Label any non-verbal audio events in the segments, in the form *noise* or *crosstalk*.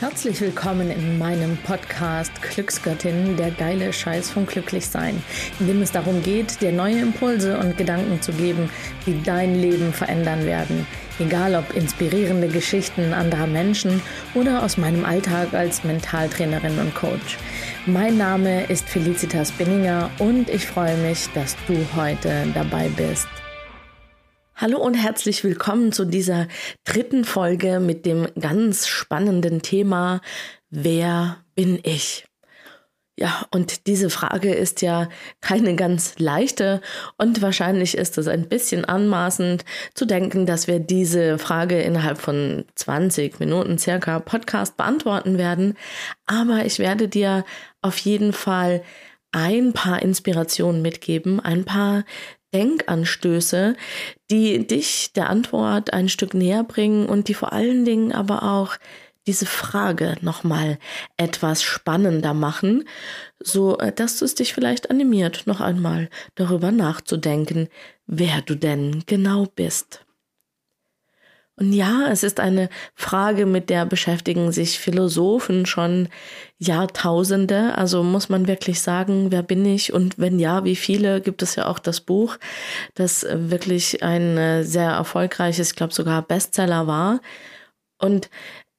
Herzlich willkommen in meinem Podcast Glücksgöttin, der geile Scheiß vom Glücklichsein, in dem es darum geht, dir neue Impulse und Gedanken zu geben, die dein Leben verändern werden. Egal ob inspirierende Geschichten anderer Menschen oder aus meinem Alltag als Mentaltrainerin und Coach. Mein Name ist Felicitas Binninger und ich freue mich, dass du heute dabei bist. Hallo und herzlich willkommen zu dieser dritten Folge mit dem ganz spannenden Thema Wer bin ich? Ja, und diese Frage ist ja keine ganz leichte und wahrscheinlich ist es ein bisschen anmaßend zu denken, dass wir diese Frage innerhalb von 20 Minuten circa Podcast beantworten werden. Aber ich werde dir auf jeden Fall ein paar Inspirationen mitgeben, ein paar Denkanstöße, die dich der Antwort ein Stück näher bringen und die vor allen Dingen aber auch diese Frage nochmal etwas spannender machen, so äh, dass es dich vielleicht animiert, noch einmal darüber nachzudenken, wer du denn genau bist. Und ja, es ist eine Frage, mit der beschäftigen sich Philosophen schon Jahrtausende. Also muss man wirklich sagen, wer bin ich? Und wenn ja, wie viele? Gibt es ja auch das Buch, das wirklich ein äh, sehr erfolgreiches, ich glaube sogar Bestseller war. Und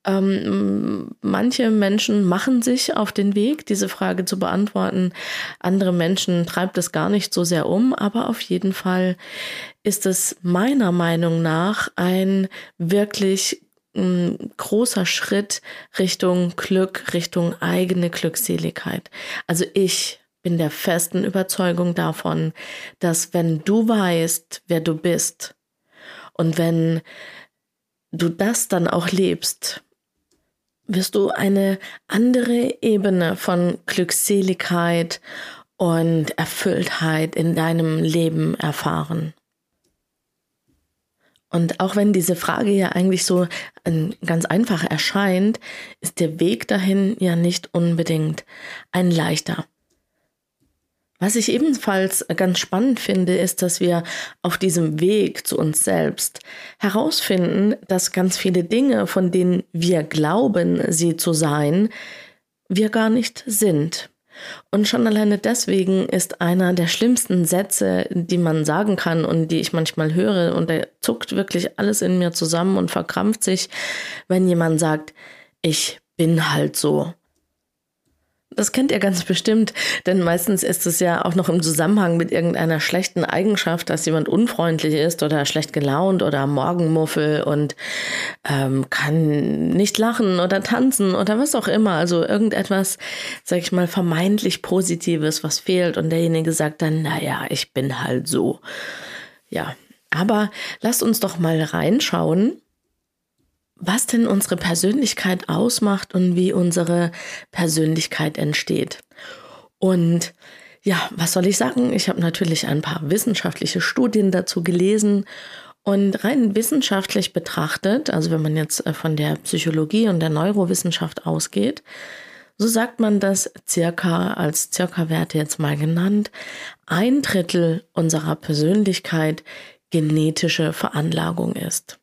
ähm, manche Menschen machen sich auf den Weg, diese Frage zu beantworten. Andere Menschen treibt es gar nicht so sehr um, aber auf jeden Fall ist es meiner Meinung nach ein wirklich ein mm, großer Schritt Richtung Glück, Richtung eigene Glückseligkeit. Also ich bin der festen Überzeugung davon, dass wenn du weißt, wer du bist und wenn du das dann auch lebst, wirst du eine andere Ebene von Glückseligkeit und Erfülltheit in deinem Leben erfahren. Und auch wenn diese Frage ja eigentlich so ähm, ganz einfach erscheint, ist der Weg dahin ja nicht unbedingt ein leichter. Was ich ebenfalls ganz spannend finde, ist, dass wir auf diesem Weg zu uns selbst herausfinden, dass ganz viele Dinge, von denen wir glauben, sie zu sein, wir gar nicht sind. Und schon alleine deswegen ist einer der schlimmsten Sätze, die man sagen kann und die ich manchmal höre, und da zuckt wirklich alles in mir zusammen und verkrampft sich, wenn jemand sagt, ich bin halt so. Das kennt ihr ganz bestimmt, denn meistens ist es ja auch noch im Zusammenhang mit irgendeiner schlechten Eigenschaft, dass jemand unfreundlich ist oder schlecht gelaunt oder Morgenmuffel und ähm, kann nicht lachen oder tanzen oder was auch immer. Also irgendetwas, sag ich mal, vermeintlich Positives, was fehlt und derjenige sagt dann, naja, ich bin halt so. Ja, aber lasst uns doch mal reinschauen was denn unsere Persönlichkeit ausmacht und wie unsere Persönlichkeit entsteht. Und ja, was soll ich sagen? Ich habe natürlich ein paar wissenschaftliche Studien dazu gelesen und rein wissenschaftlich betrachtet, also wenn man jetzt äh, von der Psychologie und der Neurowissenschaft ausgeht, so sagt man, dass circa als circa Werte jetzt mal genannt, ein Drittel unserer Persönlichkeit genetische Veranlagung ist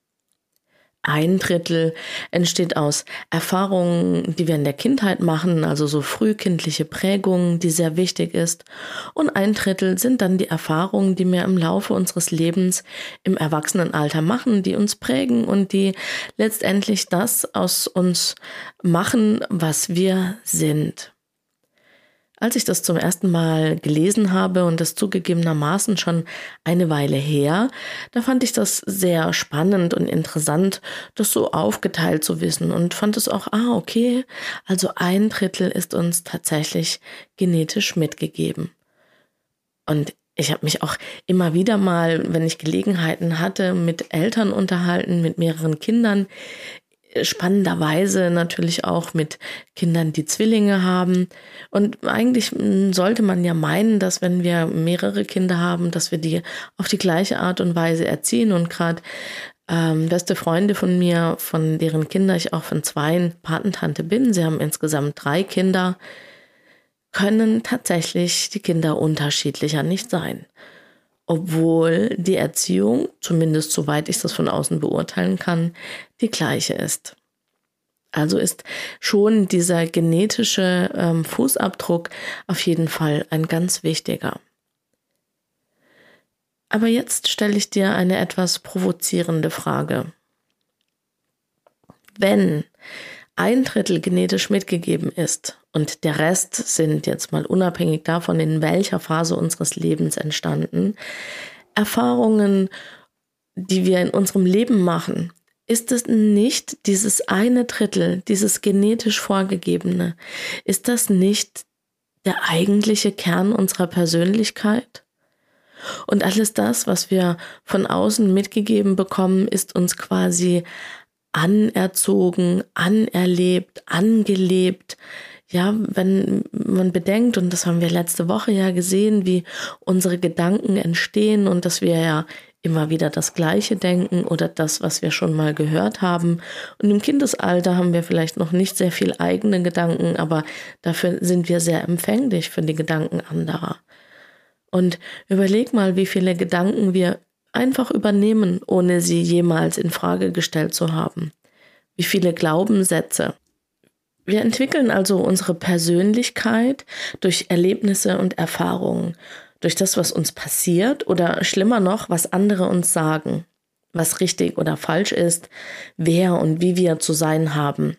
ein Drittel entsteht aus Erfahrungen, die wir in der Kindheit machen, also so frühkindliche Prägungen, die sehr wichtig ist. Und ein Drittel sind dann die Erfahrungen, die wir im Laufe unseres Lebens im Erwachsenenalter machen, die uns prägen und die letztendlich das aus uns machen, was wir sind. Als ich das zum ersten Mal gelesen habe und das zugegebenermaßen schon eine Weile her, da fand ich das sehr spannend und interessant, das so aufgeteilt zu wissen und fand es auch, ah, okay, also ein Drittel ist uns tatsächlich genetisch mitgegeben. Und ich habe mich auch immer wieder mal, wenn ich Gelegenheiten hatte, mit Eltern unterhalten, mit mehreren Kindern, spannenderweise natürlich auch mit Kindern, die Zwillinge haben. Und eigentlich sollte man ja meinen, dass wenn wir mehrere Kinder haben, dass wir die auf die gleiche Art und Weise erziehen. Und gerade ähm, beste Freunde von mir, von deren Kinder ich auch von zwei Patentante bin, sie haben insgesamt drei Kinder, können tatsächlich die Kinder unterschiedlicher nicht sein obwohl die Erziehung, zumindest soweit ich das von außen beurteilen kann, die gleiche ist. Also ist schon dieser genetische ähm, Fußabdruck auf jeden Fall ein ganz wichtiger. Aber jetzt stelle ich dir eine etwas provozierende Frage. Wenn ein Drittel genetisch mitgegeben ist. Und der Rest sind jetzt mal unabhängig davon, in welcher Phase unseres Lebens entstanden, Erfahrungen, die wir in unserem Leben machen, ist es nicht dieses eine Drittel, dieses genetisch vorgegebene, ist das nicht der eigentliche Kern unserer Persönlichkeit? Und alles das, was wir von außen mitgegeben bekommen, ist uns quasi anerzogen, anerlebt, angelebt. Ja, wenn man bedenkt, und das haben wir letzte Woche ja gesehen, wie unsere Gedanken entstehen und dass wir ja immer wieder das Gleiche denken oder das, was wir schon mal gehört haben. Und im Kindesalter haben wir vielleicht noch nicht sehr viel eigene Gedanken, aber dafür sind wir sehr empfänglich für die Gedanken anderer. Und überleg mal, wie viele Gedanken wir einfach übernehmen, ohne sie jemals in Frage gestellt zu haben. Wie viele Glaubenssätze. Wir entwickeln also unsere Persönlichkeit durch Erlebnisse und Erfahrungen, durch das, was uns passiert oder schlimmer noch, was andere uns sagen, was richtig oder falsch ist, wer und wie wir zu sein haben.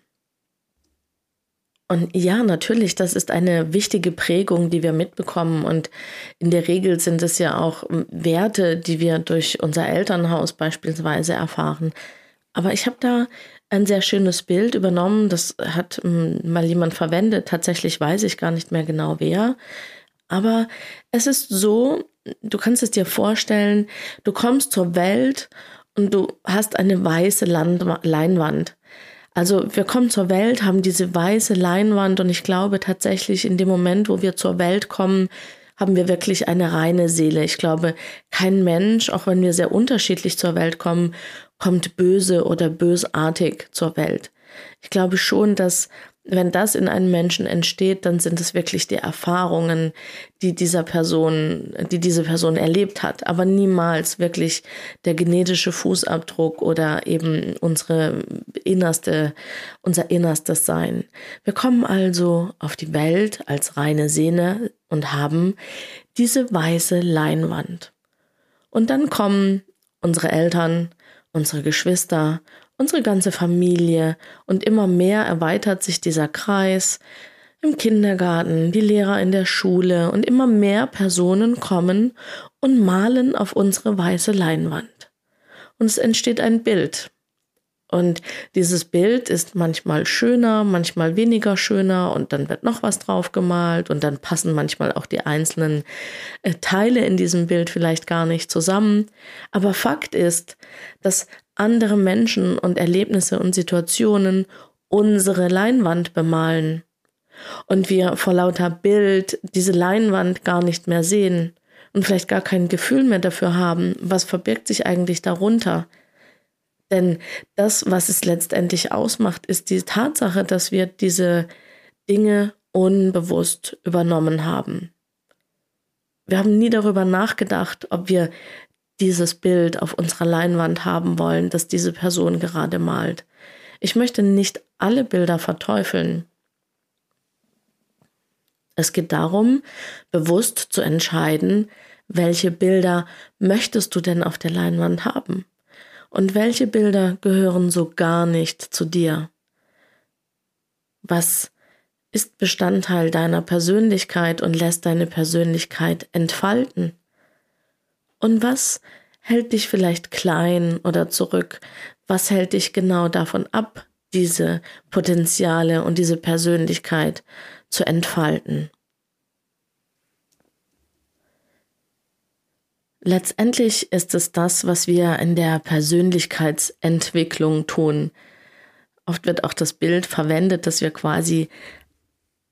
Und ja, natürlich, das ist eine wichtige Prägung, die wir mitbekommen. Und in der Regel sind es ja auch ähm, Werte, die wir durch unser Elternhaus beispielsweise erfahren. Aber ich habe da ein sehr schönes Bild übernommen. Das hat ähm, mal jemand verwendet. Tatsächlich weiß ich gar nicht mehr genau wer. Aber es ist so, du kannst es dir vorstellen, du kommst zur Welt und du hast eine weiße Land Leinwand. Also wir kommen zur Welt, haben diese weiße Leinwand und ich glaube tatsächlich in dem Moment, wo wir zur Welt kommen, haben wir wirklich eine reine Seele. Ich glaube, kein Mensch, auch wenn wir sehr unterschiedlich zur Welt kommen, kommt böse oder bösartig zur Welt. Ich glaube schon, dass wenn das in einem Menschen entsteht, dann sind es wirklich die Erfahrungen, die dieser Person, die diese Person erlebt hat, aber niemals wirklich der genetische Fußabdruck oder eben unsere innerste, unser innerstes Sein. Wir kommen also auf die Welt als reine Sehne und haben diese weiße Leinwand. Und dann kommen unsere Eltern, unsere Geschwister, unsere ganze Familie und immer mehr erweitert sich dieser Kreis im Kindergarten, die Lehrer in der Schule und immer mehr Personen kommen und malen auf unsere weiße Leinwand. Und es entsteht ein Bild. Und dieses Bild ist manchmal schöner, manchmal weniger schöner und dann wird noch was drauf gemalt und dann passen manchmal auch die einzelnen äh, Teile in diesem Bild vielleicht gar nicht zusammen. Aber Fakt ist, dass andere Menschen und Erlebnisse und Situationen unsere Leinwand bemalen und wir vor lauter Bild diese Leinwand gar nicht mehr sehen und vielleicht gar kein Gefühl mehr dafür haben, was verbirgt sich eigentlich darunter. Denn das, was es letztendlich ausmacht, ist die Tatsache, dass wir diese Dinge unbewusst übernommen haben. Wir haben nie darüber nachgedacht, ob wir dieses Bild auf unserer Leinwand haben wollen, das diese Person gerade malt. Ich möchte nicht alle Bilder verteufeln. Es geht darum, bewusst zu entscheiden, welche Bilder möchtest du denn auf der Leinwand haben? Und welche Bilder gehören so gar nicht zu dir? Was ist Bestandteil deiner Persönlichkeit und lässt deine Persönlichkeit entfalten? Und was hält dich vielleicht klein oder zurück? Was hält dich genau davon ab, diese Potenziale und diese Persönlichkeit zu entfalten? Letztendlich ist es das, was wir in der Persönlichkeitsentwicklung tun. Oft wird auch das Bild verwendet, dass wir quasi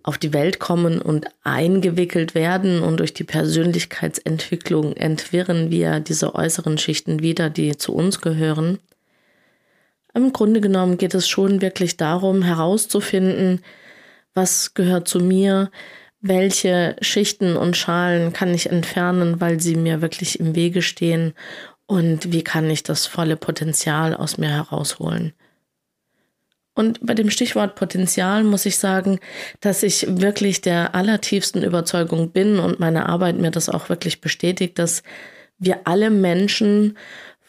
auf die Welt kommen und eingewickelt werden und durch die Persönlichkeitsentwicklung entwirren wir diese äußeren Schichten wieder, die zu uns gehören. Im Grunde genommen geht es schon wirklich darum, herauszufinden, was gehört zu mir, welche Schichten und Schalen kann ich entfernen, weil sie mir wirklich im Wege stehen und wie kann ich das volle Potenzial aus mir herausholen. Und bei dem Stichwort Potenzial muss ich sagen, dass ich wirklich der allertiefsten Überzeugung bin und meine Arbeit mir das auch wirklich bestätigt, dass wir alle Menschen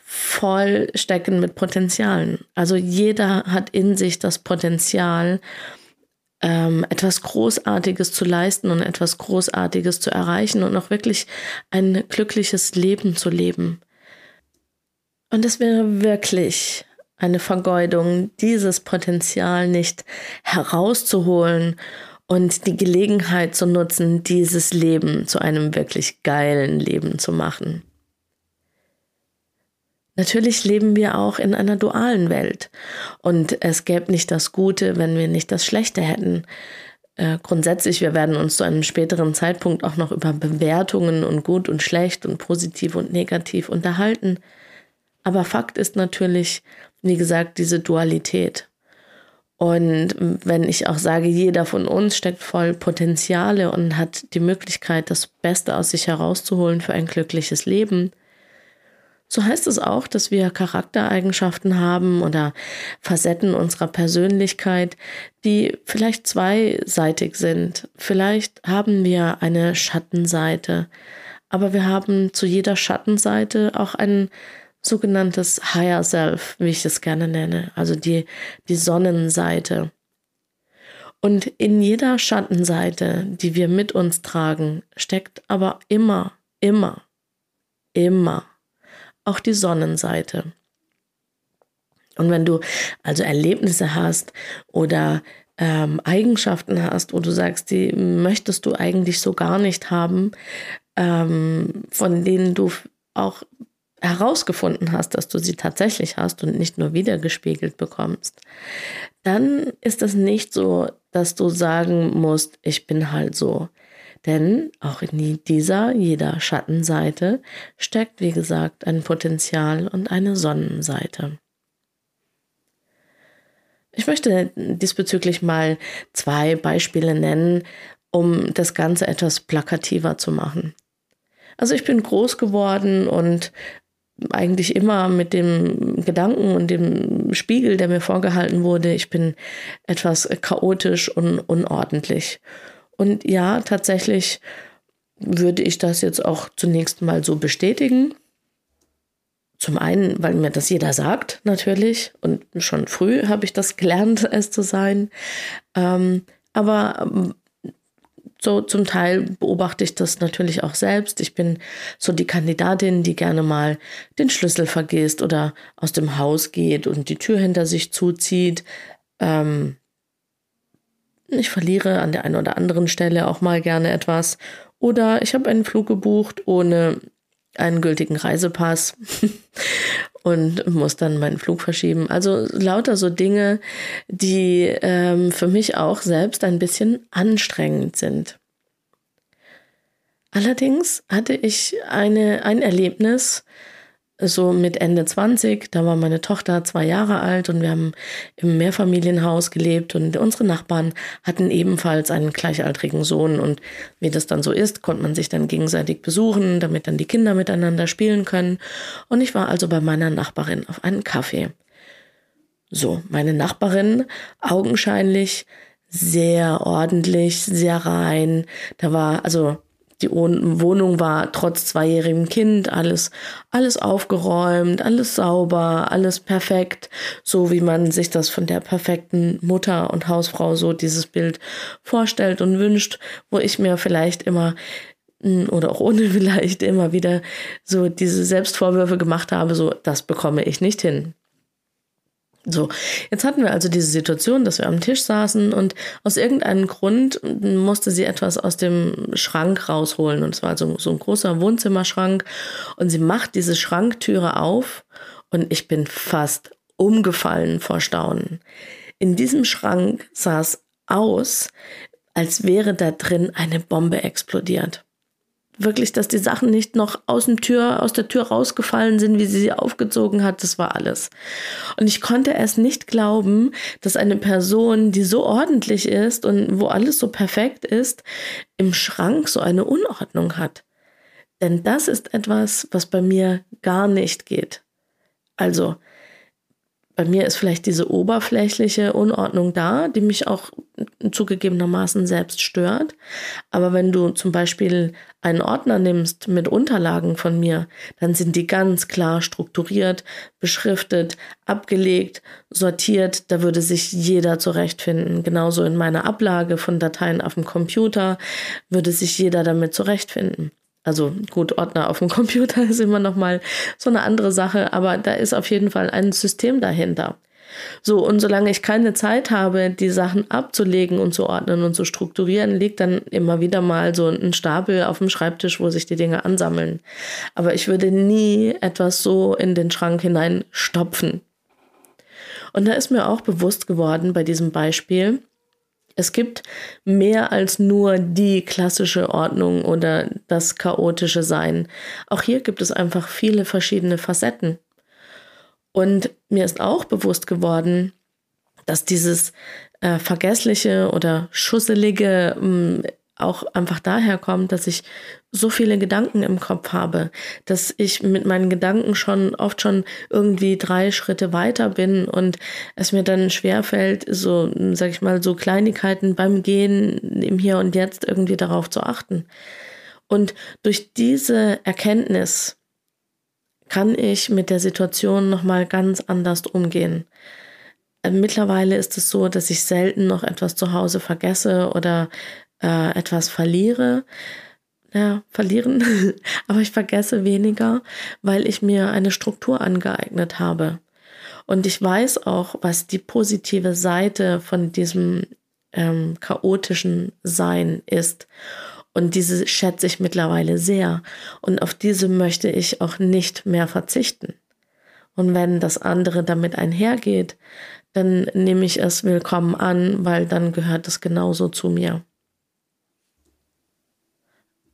voll stecken mit Potenzialen. Also jeder hat in sich das Potenzial, ähm, etwas Großartiges zu leisten und etwas Großartiges zu erreichen und auch wirklich ein glückliches Leben zu leben. Und es wäre wirklich eine Vergeudung, dieses Potenzial nicht herauszuholen und die Gelegenheit zu nutzen, dieses Leben zu einem wirklich geilen Leben zu machen. Natürlich leben wir auch in einer dualen Welt und es gäbe nicht das Gute, wenn wir nicht das Schlechte hätten. Äh, grundsätzlich, wir werden uns zu einem späteren Zeitpunkt auch noch über Bewertungen und gut und schlecht und positiv und negativ unterhalten. Aber Fakt ist natürlich, wie gesagt, diese Dualität. Und wenn ich auch sage, jeder von uns steckt voll Potenziale und hat die Möglichkeit, das Beste aus sich herauszuholen für ein glückliches Leben, so heißt es auch, dass wir Charaktereigenschaften haben oder Facetten unserer Persönlichkeit, die vielleicht zweiseitig sind. Vielleicht haben wir eine Schattenseite, aber wir haben zu jeder Schattenseite auch einen sogenanntes Higher Self, wie ich es gerne nenne, also die, die Sonnenseite. Und in jeder Schattenseite, die wir mit uns tragen, steckt aber immer, immer, immer auch die Sonnenseite. Und wenn du also Erlebnisse hast oder ähm, Eigenschaften hast, wo du sagst, die möchtest du eigentlich so gar nicht haben, ähm, von denen du auch herausgefunden hast, dass du sie tatsächlich hast und nicht nur wiedergespiegelt bekommst, dann ist es nicht so, dass du sagen musst, ich bin halt so. Denn auch in dieser, jeder Schattenseite steckt, wie gesagt, ein Potenzial und eine Sonnenseite. Ich möchte diesbezüglich mal zwei Beispiele nennen, um das Ganze etwas plakativer zu machen. Also ich bin groß geworden und eigentlich immer mit dem Gedanken und dem Spiegel, der mir vorgehalten wurde, ich bin etwas chaotisch und unordentlich. Und ja, tatsächlich würde ich das jetzt auch zunächst mal so bestätigen. Zum einen, weil mir das jeder sagt, natürlich. Und schon früh habe ich das gelernt, *laughs* es zu sein. Ähm, aber so zum Teil beobachte ich das natürlich auch selbst. Ich bin so die Kandidatin, die gerne mal den Schlüssel vergisst oder aus dem Haus geht und die Tür hinter sich zuzieht. Ähm, ich verliere an der einen oder anderen Stelle auch mal gerne etwas. Oder ich habe einen Flug gebucht ohne einen gültigen Reisepass *laughs* und muss dann meinen Flug verschieben. Also lauter so Dinge, die ähm, für mich auch selbst ein bisschen anstrengend sind. Allerdings hatte ich eine, ein Erlebnis, so mit Ende 20, da war meine Tochter zwei Jahre alt und wir haben im Mehrfamilienhaus gelebt und unsere Nachbarn hatten ebenfalls einen gleichaltrigen Sohn und wie das dann so ist, konnte man sich dann gegenseitig besuchen, damit dann die Kinder miteinander spielen können und ich war also bei meiner Nachbarin auf einen Kaffee. So, meine Nachbarin augenscheinlich sehr ordentlich, sehr rein. Da war also die Wohnung war trotz zweijährigem Kind alles, alles aufgeräumt, alles sauber, alles perfekt, so wie man sich das von der perfekten Mutter und Hausfrau so dieses Bild vorstellt und wünscht, wo ich mir vielleicht immer hm, oder auch ohne *laughs* vielleicht immer wieder so diese Selbstvorwürfe gemacht habe, so das bekomme ich nicht hin. So, jetzt hatten wir also diese Situation, dass wir am Tisch saßen und aus irgendeinem Grund musste sie etwas aus dem Schrank rausholen. Und es war so, so ein großer Wohnzimmerschrank. Und sie macht diese Schranktüre auf und ich bin fast umgefallen vor Staunen. In diesem Schrank sah es aus, als wäre da drin eine Bombe explodiert wirklich, dass die Sachen nicht noch aus, dem Tür, aus der Tür rausgefallen sind, wie sie sie aufgezogen hat. Das war alles. Und ich konnte es nicht glauben, dass eine Person, die so ordentlich ist und wo alles so perfekt ist, im Schrank so eine Unordnung hat. Denn das ist etwas, was bei mir gar nicht geht. Also, bei mir ist vielleicht diese oberflächliche Unordnung da, die mich auch zugegebenermaßen selbst stört. Aber wenn du zum Beispiel einen Ordner nimmst mit Unterlagen von mir, dann sind die ganz klar strukturiert, beschriftet, abgelegt, sortiert. Da würde sich jeder zurechtfinden. Genauso in meiner Ablage von Dateien auf dem Computer würde sich jeder damit zurechtfinden. Also gut, Ordner auf dem *laughs* Computer ist immer noch mal so eine andere Sache, aber da ist auf jeden Fall ein System dahinter. So, und solange ich keine Zeit habe, die Sachen abzulegen und zu ordnen und zu strukturieren, liegt dann immer wieder mal so ein Stapel auf dem Schreibtisch, wo sich die Dinge ansammeln. Aber ich würde nie etwas so in den Schrank hinein stopfen. Und da ist mir auch bewusst geworden bei diesem Beispiel, es gibt mehr als nur die klassische Ordnung oder das chaotische Sein. Auch hier gibt es einfach viele verschiedene Facetten. Und mir ist auch bewusst geworden, dass dieses äh, vergessliche oder schusselige mh, mm, auch einfach daher kommt, dass ich so viele Gedanken im Kopf habe, dass ich mit meinen Gedanken schon oft schon irgendwie drei Schritte weiter bin und es mir dann schwerfällt, so, sag ich mal, so Kleinigkeiten beim Gehen im Hier und Jetzt irgendwie darauf zu achten. Und durch diese Erkenntnis kann ich mit der Situation nochmal ganz anders umgehen. Mittlerweile ist es so, dass ich selten noch etwas zu Hause vergesse oder äh, etwas verliere. Ja, verlieren, *laughs* aber ich vergesse weniger, weil ich mir eine Struktur angeeignet habe. Und ich weiß auch, was die positive Seite von diesem ähm, chaotischen Sein ist. Und diese schätze ich mittlerweile sehr. Und auf diese möchte ich auch nicht mehr verzichten. Und wenn das andere damit einhergeht, dann nehme ich es willkommen an, weil dann gehört es genauso zu mir.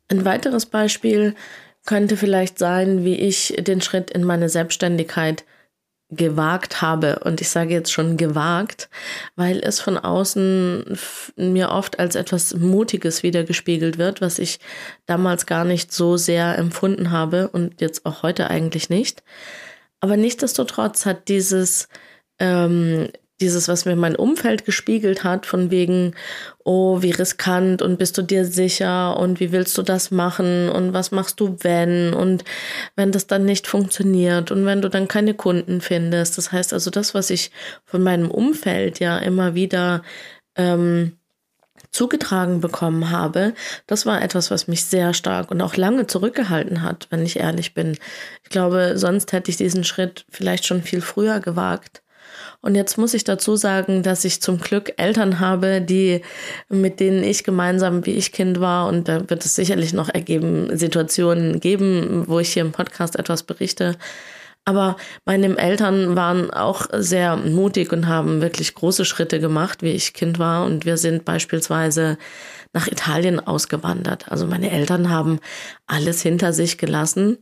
Ein weiteres Beispiel könnte vielleicht sein, wie ich den Schritt in meine Selbstständigkeit gewagt habe. Und ich sage jetzt schon gewagt, weil es von außen mir oft als etwas Mutiges wiedergespiegelt wird, was ich damals gar nicht so sehr empfunden habe und jetzt auch heute eigentlich nicht. Aber nichtsdestotrotz hat dieses ähm, dieses, was mir mein Umfeld gespiegelt hat, von wegen, oh, wie riskant und bist du dir sicher und wie willst du das machen und was machst du, wenn und wenn das dann nicht funktioniert und wenn du dann keine Kunden findest. Das heißt also, das, was ich von meinem Umfeld ja immer wieder ähm, zugetragen bekommen habe, das war etwas, was mich sehr stark und auch lange zurückgehalten hat, wenn ich ehrlich bin. Ich glaube, sonst hätte ich diesen Schritt vielleicht schon viel früher gewagt. Und jetzt muss ich dazu sagen, dass ich zum Glück Eltern habe, die, mit denen ich gemeinsam, wie ich Kind war, und da wird es sicherlich noch ergeben, Situationen geben, wo ich hier im Podcast etwas berichte. Aber meine Eltern waren auch sehr mutig und haben wirklich große Schritte gemacht, wie ich Kind war. Und wir sind beispielsweise nach Italien ausgewandert. Also meine Eltern haben alles hinter sich gelassen,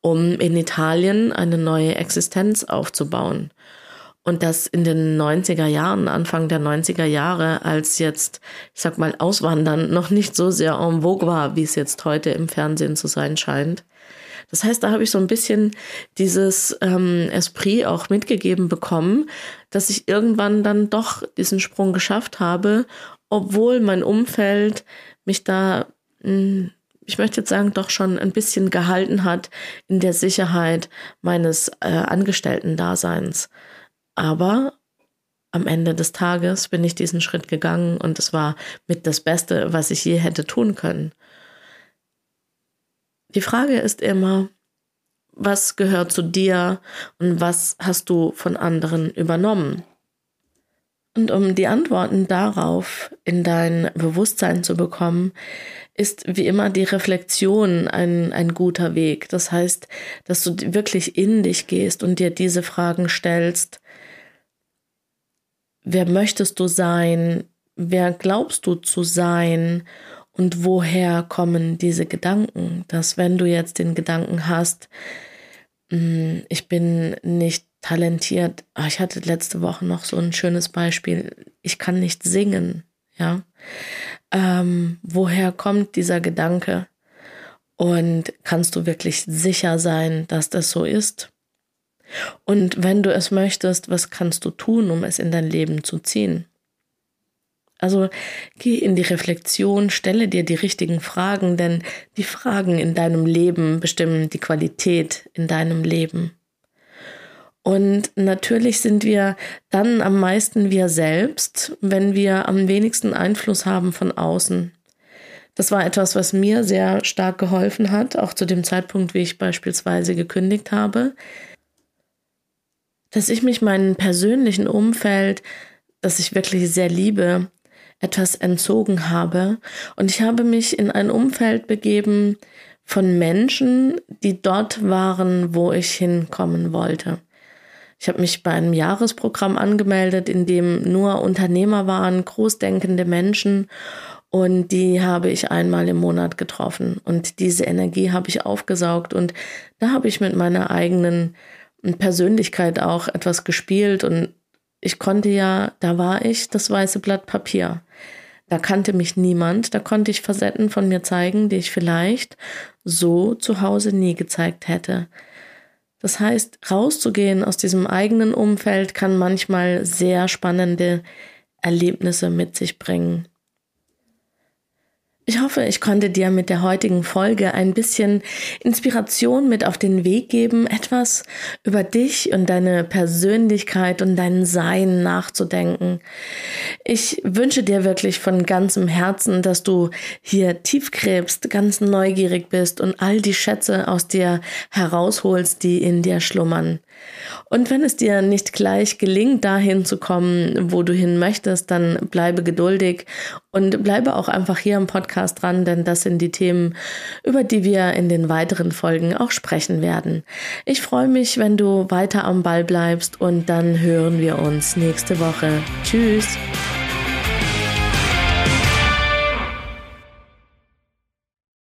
um in Italien eine neue Existenz aufzubauen. Und das in den 90er Jahren, Anfang der 90er Jahre, als jetzt, ich sag mal, Auswandern noch nicht so sehr en vogue war, wie es jetzt heute im Fernsehen zu sein scheint. Das heißt, da habe ich so ein bisschen dieses ähm, Esprit auch mitgegeben bekommen, dass ich irgendwann dann doch diesen Sprung geschafft habe, obwohl mein Umfeld mich da, hm, ich möchte jetzt sagen, doch schon ein bisschen gehalten hat in der Sicherheit meines äh, Angestellten-Daseins. Aber am Ende des Tages bin ich diesen Schritt gegangen und es war mit das Beste, was ich je hätte tun können. Die Frage ist immer, was gehört zu dir und was hast du von anderen übernommen? Und um die Antworten darauf in dein Bewusstsein zu bekommen, ist wie immer die Reflexion ein, ein guter Weg. Das heißt, dass du wirklich in dich gehst und dir diese Fragen stellst, wer möchtest du sein, wer glaubst du zu sein? Und woher kommen diese Gedanken, dass wenn du jetzt den Gedanken hast, hm, ich bin nicht talentiert, ah, ich hatte letzte Woche noch so ein schönes Beispiel, ich kann nicht singen, ja, ähm, woher kommt dieser Gedanke und kannst du wirklich sicher sein, dass das so ist? Und wenn du es möchtest, was kannst du tun, um es in dein Leben zu ziehen? Also geh in die Reflexion, stelle dir die richtigen Fragen, denn die Fragen in deinem Leben bestimmen die Qualität in deinem Leben. Und natürlich sind wir dann am meisten wir selbst, wenn wir am wenigsten Einfluss haben von außen. Das war etwas, was mir sehr stark geholfen hat, auch zu dem Zeitpunkt, wie ich beispielsweise gekündigt habe, dass ich mich meinem persönlichen Umfeld, das ich wirklich sehr liebe, etwas entzogen habe. Und ich habe mich in ein Umfeld begeben von Menschen, die dort waren, wo ich hinkommen wollte. Ich habe mich bei einem Jahresprogramm angemeldet, in dem nur Unternehmer waren, großdenkende Menschen. Und die habe ich einmal im Monat getroffen. Und diese Energie habe ich aufgesaugt. Und da habe ich mit meiner eigenen Persönlichkeit auch etwas gespielt. Und ich konnte ja, da war ich, das weiße Blatt Papier. Da kannte mich niemand, da konnte ich Facetten von mir zeigen, die ich vielleicht so zu Hause nie gezeigt hätte. Das heißt, rauszugehen aus diesem eigenen Umfeld kann manchmal sehr spannende Erlebnisse mit sich bringen. Ich hoffe, ich konnte dir mit der heutigen Folge ein bisschen Inspiration mit auf den Weg geben, etwas über dich und deine Persönlichkeit und dein Sein nachzudenken. Ich wünsche dir wirklich von ganzem Herzen, dass du hier tief gräbst, ganz neugierig bist und all die Schätze aus dir herausholst, die in dir schlummern. Und wenn es dir nicht gleich gelingt, dahin zu kommen, wo du hin möchtest, dann bleibe geduldig und bleibe auch einfach hier im Podcast dran, denn das sind die Themen, über die wir in den weiteren Folgen auch sprechen werden. Ich freue mich, wenn du weiter am Ball bleibst und dann hören wir uns nächste Woche. Tschüss!